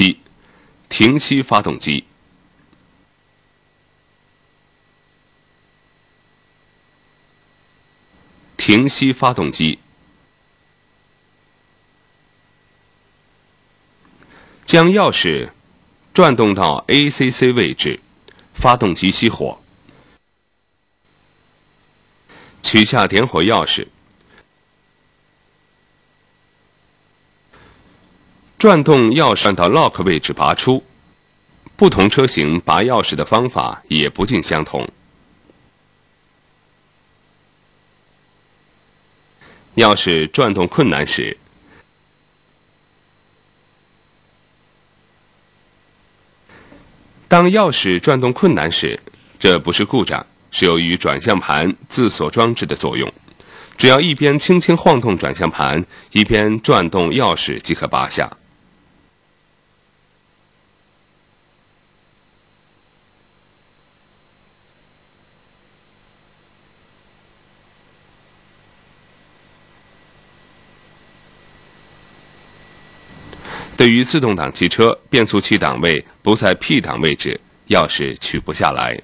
七，停息发动机。停息发动机，将钥匙转动到 ACC 位置，发动机熄火。取下点火钥匙，转动钥匙到 Lock 位置拔出。不同车型拔钥匙的方法也不尽相同。钥匙转动困难时，当钥匙转动困难时，这不是故障，是由于转向盘自锁装置的作用。只要一边轻轻晃动转向盘，一边转动钥匙即可拔下。对于自动挡汽车，变速器档位不在 P 档位置，钥匙取不下来。